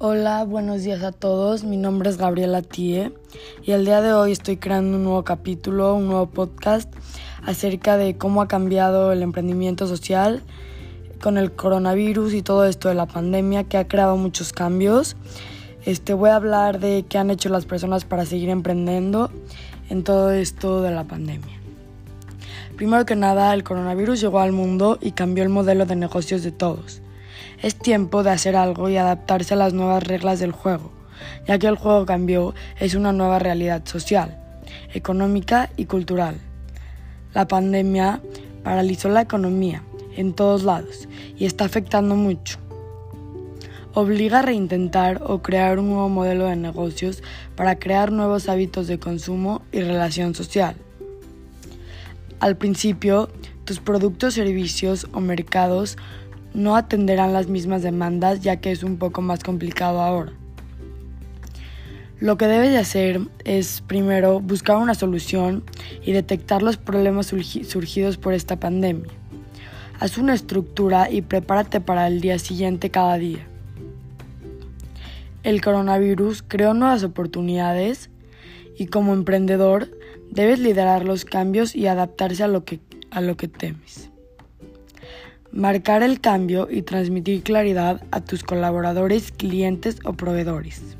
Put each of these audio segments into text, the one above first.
Hola, buenos días a todos. Mi nombre es Gabriela Tie y el día de hoy estoy creando un nuevo capítulo, un nuevo podcast acerca de cómo ha cambiado el emprendimiento social con el coronavirus y todo esto de la pandemia que ha creado muchos cambios. Este voy a hablar de qué han hecho las personas para seguir emprendiendo en todo esto de la pandemia. Primero que nada, el coronavirus llegó al mundo y cambió el modelo de negocios de todos. Es tiempo de hacer algo y adaptarse a las nuevas reglas del juego, ya que el juego cambió, es una nueva realidad social, económica y cultural. La pandemia paralizó la economía en todos lados y está afectando mucho. Obliga a reintentar o crear un nuevo modelo de negocios para crear nuevos hábitos de consumo y relación social. Al principio, tus productos, servicios o mercados no atenderán las mismas demandas ya que es un poco más complicado ahora. Lo que debes de hacer es primero buscar una solución y detectar los problemas surgidos por esta pandemia. Haz una estructura y prepárate para el día siguiente cada día. El coronavirus creó nuevas oportunidades y como emprendedor debes liderar los cambios y adaptarse a lo que, a lo que temes marcar el cambio y transmitir claridad a tus colaboradores, clientes o proveedores.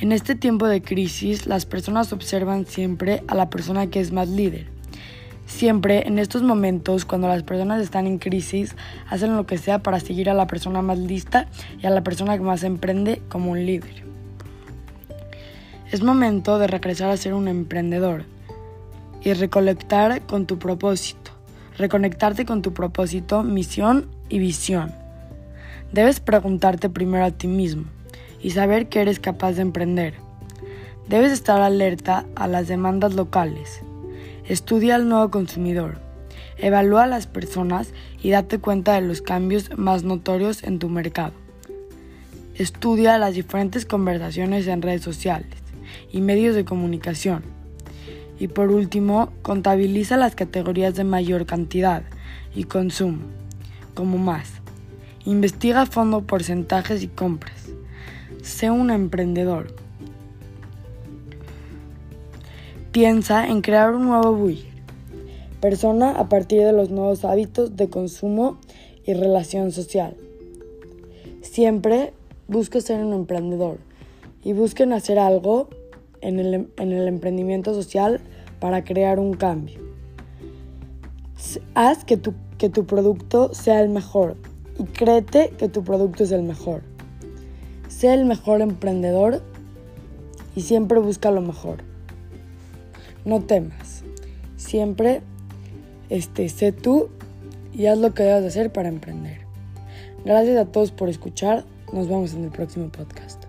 En este tiempo de crisis, las personas observan siempre a la persona que es más líder. Siempre en estos momentos, cuando las personas están en crisis, hacen lo que sea para seguir a la persona más lista y a la persona que más emprende como un líder. Es momento de regresar a ser un emprendedor y recolectar con tu propósito reconectarte con tu propósito, misión y visión. Debes preguntarte primero a ti mismo y saber que eres capaz de emprender. Debes estar alerta a las demandas locales. Estudia al nuevo consumidor. Evalúa a las personas y date cuenta de los cambios más notorios en tu mercado. Estudia las diferentes conversaciones en redes sociales y medios de comunicación y por último, contabiliza las categorías de mayor cantidad y consumo, como más. Investiga a fondo porcentajes y compras. Sé un emprendedor. Piensa en crear un nuevo buyer, persona a partir de los nuevos hábitos de consumo y relación social. Siempre busque ser un emprendedor y busquen hacer algo en el, en el emprendimiento social para crear un cambio. Haz que tu, que tu producto sea el mejor y créete que tu producto es el mejor. Sé el mejor emprendedor y siempre busca lo mejor. No temas. Siempre este, sé tú y haz lo que debas hacer para emprender. Gracias a todos por escuchar. Nos vemos en el próximo podcast.